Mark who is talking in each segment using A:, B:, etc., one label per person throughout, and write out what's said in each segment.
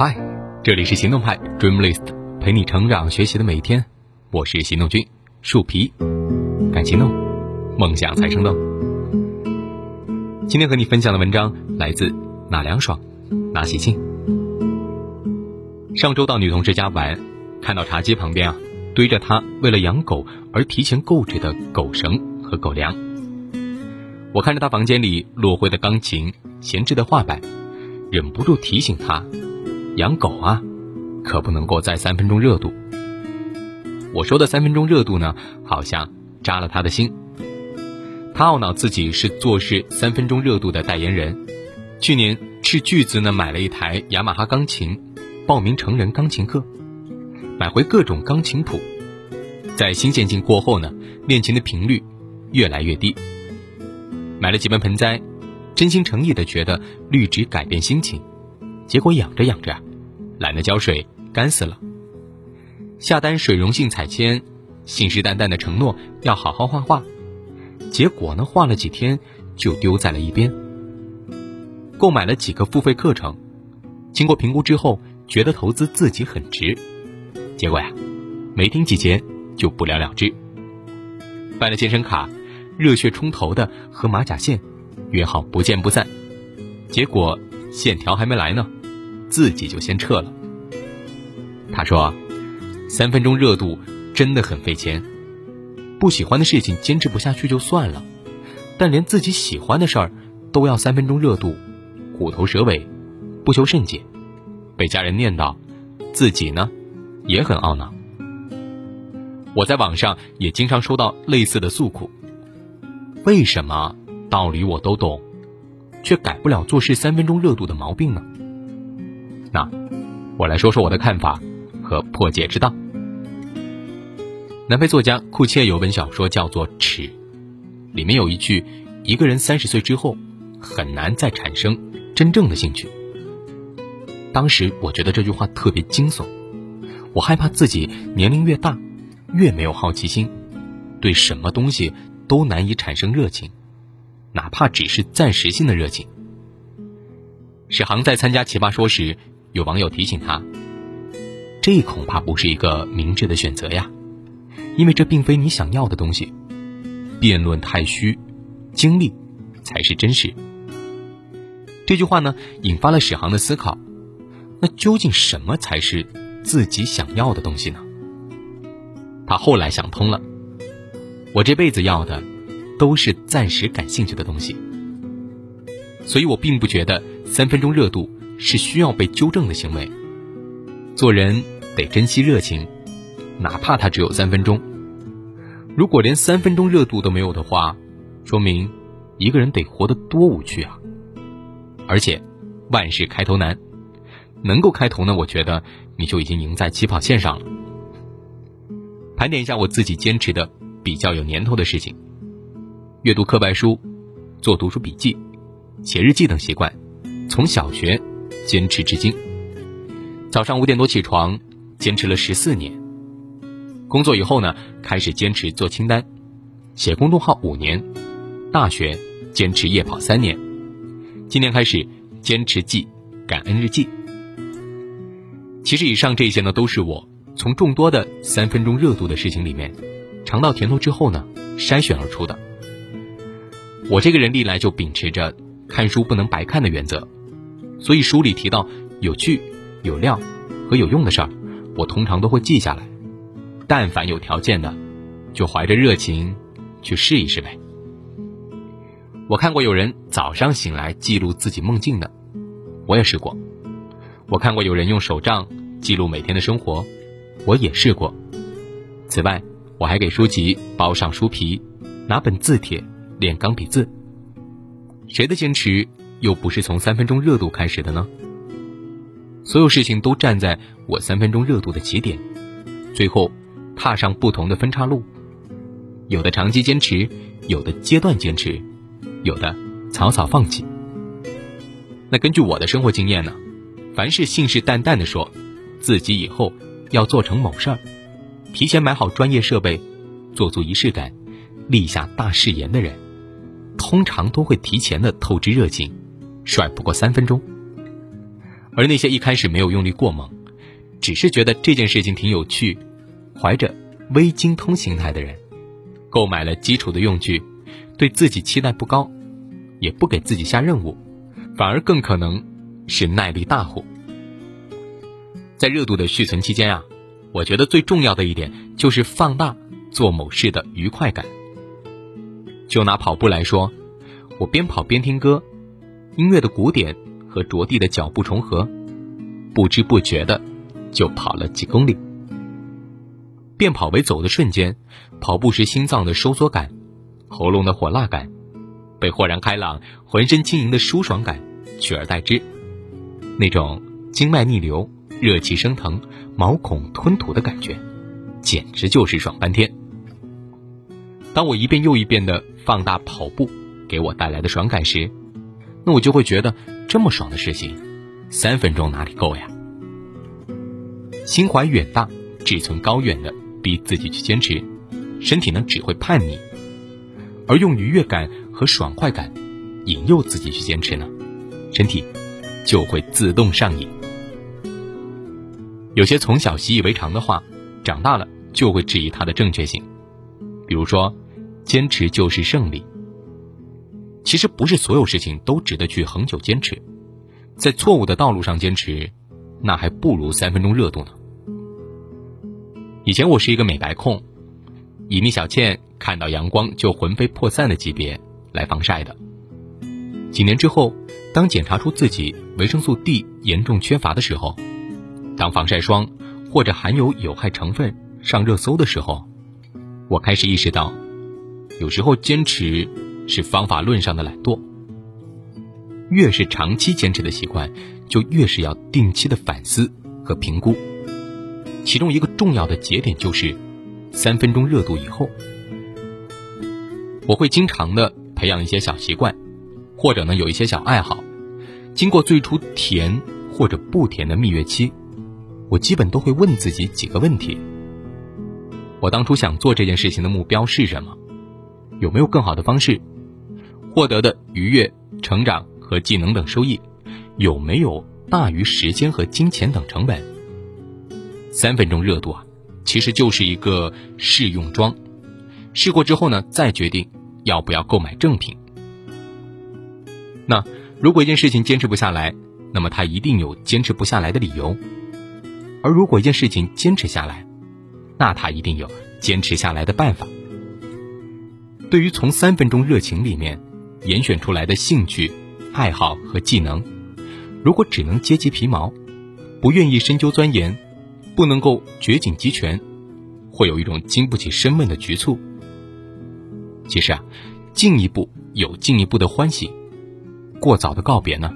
A: 嗨，这里是行动派 Dreamlist，陪你成长学习的每一天。我是行动君树皮，敢行动，梦想才生动。今天和你分享的文章来自哪凉爽，哪喜庆。上周到女同事家玩，看到茶几旁边啊堆着她为了养狗而提前购置的狗绳和狗粮。我看着她房间里落灰的钢琴、闲置的画板，忍不住提醒她。养狗啊，可不能够在三分钟热度。我说的三分钟热度呢，好像扎了他的心。他懊恼自己是做事三分钟热度的代言人。去年斥巨资呢买了一台雅马哈钢琴，报名成人钢琴课，买回各种钢琴谱。在新渐进过后呢，练琴的频率越来越低。买了几盆盆栽，真心诚意的觉得绿植改变心情，结果养着养着。懒得浇水，干死了。下单水溶性彩铅，信誓旦旦的承诺要好好画画，结果呢，画了几天就丢在了一边。购买了几个付费课程，经过评估之后，觉得投资自己很值，结果呀，没听几节就不了了之。办了健身卡，热血冲头的和马甲线约好不见不散，结果线条还没来呢。自己就先撤了。他说：“三分钟热度真的很费钱，不喜欢的事情坚持不下去就算了，但连自己喜欢的事儿都要三分钟热度，虎头蛇尾，不求甚解，被家人念叨，自己呢也很懊恼。我在网上也经常收到类似的诉苦：为什么道理我都懂，却改不了做事三分钟热度的毛病呢？”那，我来说说我的看法和破解之道。南非作家库切有本小说叫做《耻》，里面有一句：“一个人三十岁之后，很难再产生真正的兴趣。”当时我觉得这句话特别惊悚，我害怕自己年龄越大，越没有好奇心，对什么东西都难以产生热情，哪怕只是暂时性的热情。史航在参加《奇葩说》时。有网友提醒他：“这恐怕不是一个明智的选择呀，因为这并非你想要的东西。辩论太虚，经历才是真实。”这句话呢，引发了史航的思考：那究竟什么才是自己想要的东西呢？他后来想通了：我这辈子要的，都是暂时感兴趣的东西。所以我并不觉得三分钟热度。是需要被纠正的行为。做人得珍惜热情，哪怕它只有三分钟。如果连三分钟热度都没有的话，说明一个人得活得多无趣啊！而且，万事开头难，能够开头呢，我觉得你就已经赢在起跑线上了。盘点一下我自己坚持的比较有年头的事情：阅读课外书、做读书笔记、写日记等习惯，从小学。坚持至今，早上五点多起床，坚持了十四年。工作以后呢，开始坚持做清单，写公众号五年。大学坚持夜跑三年，今年开始坚持记感恩日记。其实以上这些呢，都是我从众多的三分钟热度的事情里面，尝到甜头之后呢，筛选而出的。我这个人历来就秉持着看书不能白看的原则。所以书里提到有趣、有料和有用的事儿，我通常都会记下来。但凡有条件的，就怀着热情去试一试呗。我看过有人早上醒来记录自己梦境的，我也试过。我看过有人用手账记录每天的生活，我也试过。此外，我还给书籍包上书皮，拿本字帖练钢笔字。谁的坚持？又不是从三分钟热度开始的呢。所有事情都站在我三分钟热度的起点，最后踏上不同的分岔路，有的长期坚持，有的阶段坚持，有的草草放弃。那根据我的生活经验呢，凡是信誓旦旦的说自己以后要做成某事儿，提前买好专业设备，做足仪式感，立下大誓言的人，通常都会提前的透支热情。帅不过三分钟，而那些一开始没有用力过猛，只是觉得这件事情挺有趣，怀着微精通心态的人，购买了基础的用具，对自己期待不高，也不给自己下任务，反而更可能是耐力大户。在热度的续存期间啊，我觉得最重要的一点就是放大做某事的愉快感。就拿跑步来说，我边跑边听歌，音乐的鼓点和着地的脚步重合，不知不觉的就跑了几公里。变跑为走的瞬间，跑步时心脏的收缩感、喉咙的火辣感，被豁然开朗、浑身轻盈的舒爽感取而代之，那种经脉逆流、热气升腾、毛孔吞吐的感觉，简直就是爽翻天。当我一遍又一遍的放大跑步给我带来的爽感时，那我就会觉得这么爽的事情，三分钟哪里够呀？心怀远大、志存高远的逼自己去坚持，身体呢只会叛逆；而用愉悦感和爽快感引诱自己去坚持呢，身体就会自动上瘾。有些从小习以为常的话，长大了就会质疑它的正确性，比如说。坚持就是胜利。其实不是所有事情都值得去恒久坚持，在错误的道路上坚持，那还不如三分钟热度呢。以前我是一个美白控，以蜜小倩看到阳光就魂飞魄散的级别来防晒的。几年之后，当检查出自己维生素 D 严重缺乏的时候，当防晒霜或者含有有害成分上热搜的时候，我开始意识到。有时候坚持是方法论上的懒惰。越是长期坚持的习惯，就越是要定期的反思和评估。其中一个重要的节点就是三分钟热度以后，我会经常的培养一些小习惯，或者呢有一些小爱好。经过最初甜或者不甜的蜜月期，我基本都会问自己几个问题：我当初想做这件事情的目标是什么？有没有更好的方式获得的愉悦、成长和技能等收益？有没有大于时间和金钱等成本？三分钟热度啊，其实就是一个试用装，试过之后呢，再决定要不要购买正品。那如果一件事情坚持不下来，那么它一定有坚持不下来的理由；而如果一件事情坚持下来，那它一定有坚持下来的办法。对于从三分钟热情里面严选出来的兴趣、爱好和技能，如果只能阶级皮毛，不愿意深究钻研，不能够掘井集权，会有一种经不起深问的局促。其实啊，进一步有进一步的欢喜，过早的告别呢，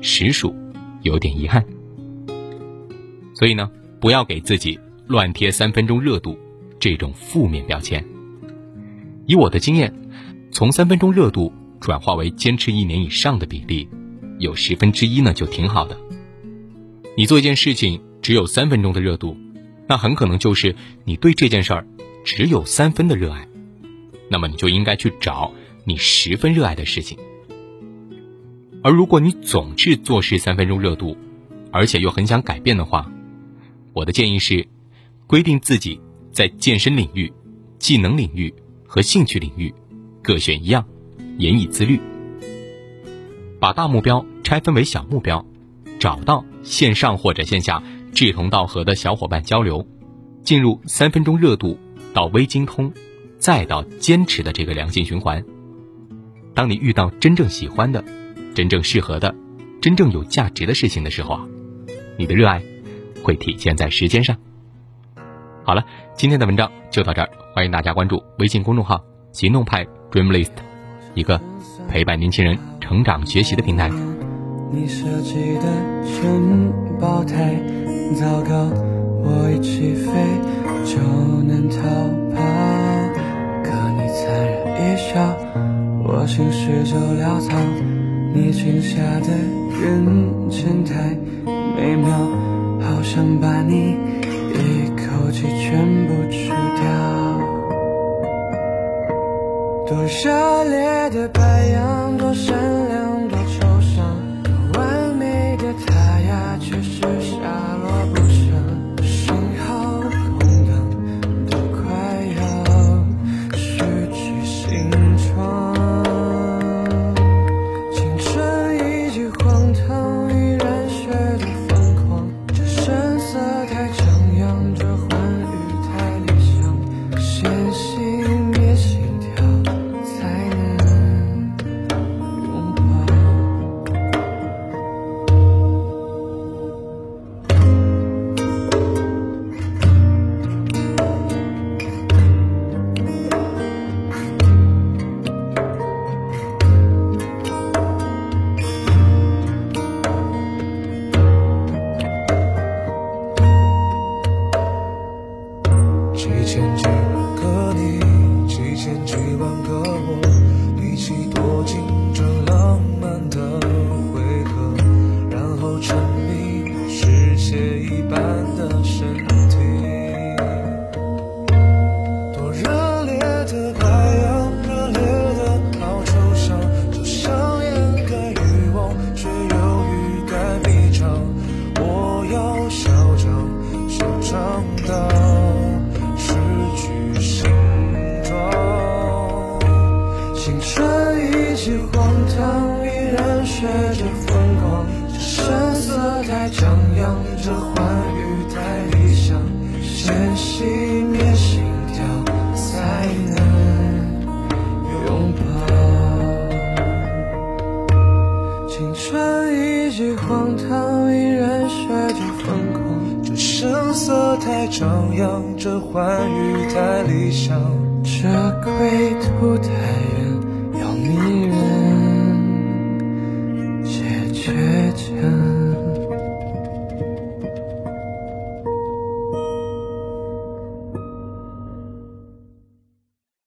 A: 实属有点遗憾。所以呢，不要给自己乱贴三分钟热度这种负面标签。以我的经验，从三分钟热度转化为坚持一年以上的比例，有十分之一呢，就挺好的。你做一件事情只有三分钟的热度，那很可能就是你对这件事儿只有三分的热爱，那么你就应该去找你十分热爱的事情。而如果你总是做事三分钟热度，而且又很想改变的话，我的建议是，规定自己在健身领域、技能领域。和兴趣领域各选一样，严以自律。把大目标拆分为小目标，找到线上或者线下志同道合的小伙伴交流，进入三分钟热度到微精通，再到坚持的这个良性循环。当你遇到真正喜欢的、真正适合的、真正有价值的事情的时候啊，你的热爱会体现在时间上。好了，今天的文章就到这儿。欢迎大家关注微信公众号“行动派 Dream List”，一个陪伴年轻人成长学习的平台。
B: 你设计的城堡太糟糕，我一起飞就能逃跑。可你残忍一笑，我心事就潦草。你裙下的人间太美妙，好想把你一口气全部吃掉。多热烈的白羊，多善良，铁一般的身体，多热烈的海洋，热烈的好抽象，总想掩盖欲望，却又欲盖弥彰。我要嚣张，嚣张到失去形状。青春一记荒唐，依然学着。张扬，这欢愉太理想，先熄灭心跳，才能拥抱。青春已经荒唐，依然学着疯狂。这声色太张扬，这欢愉太理想，这归途太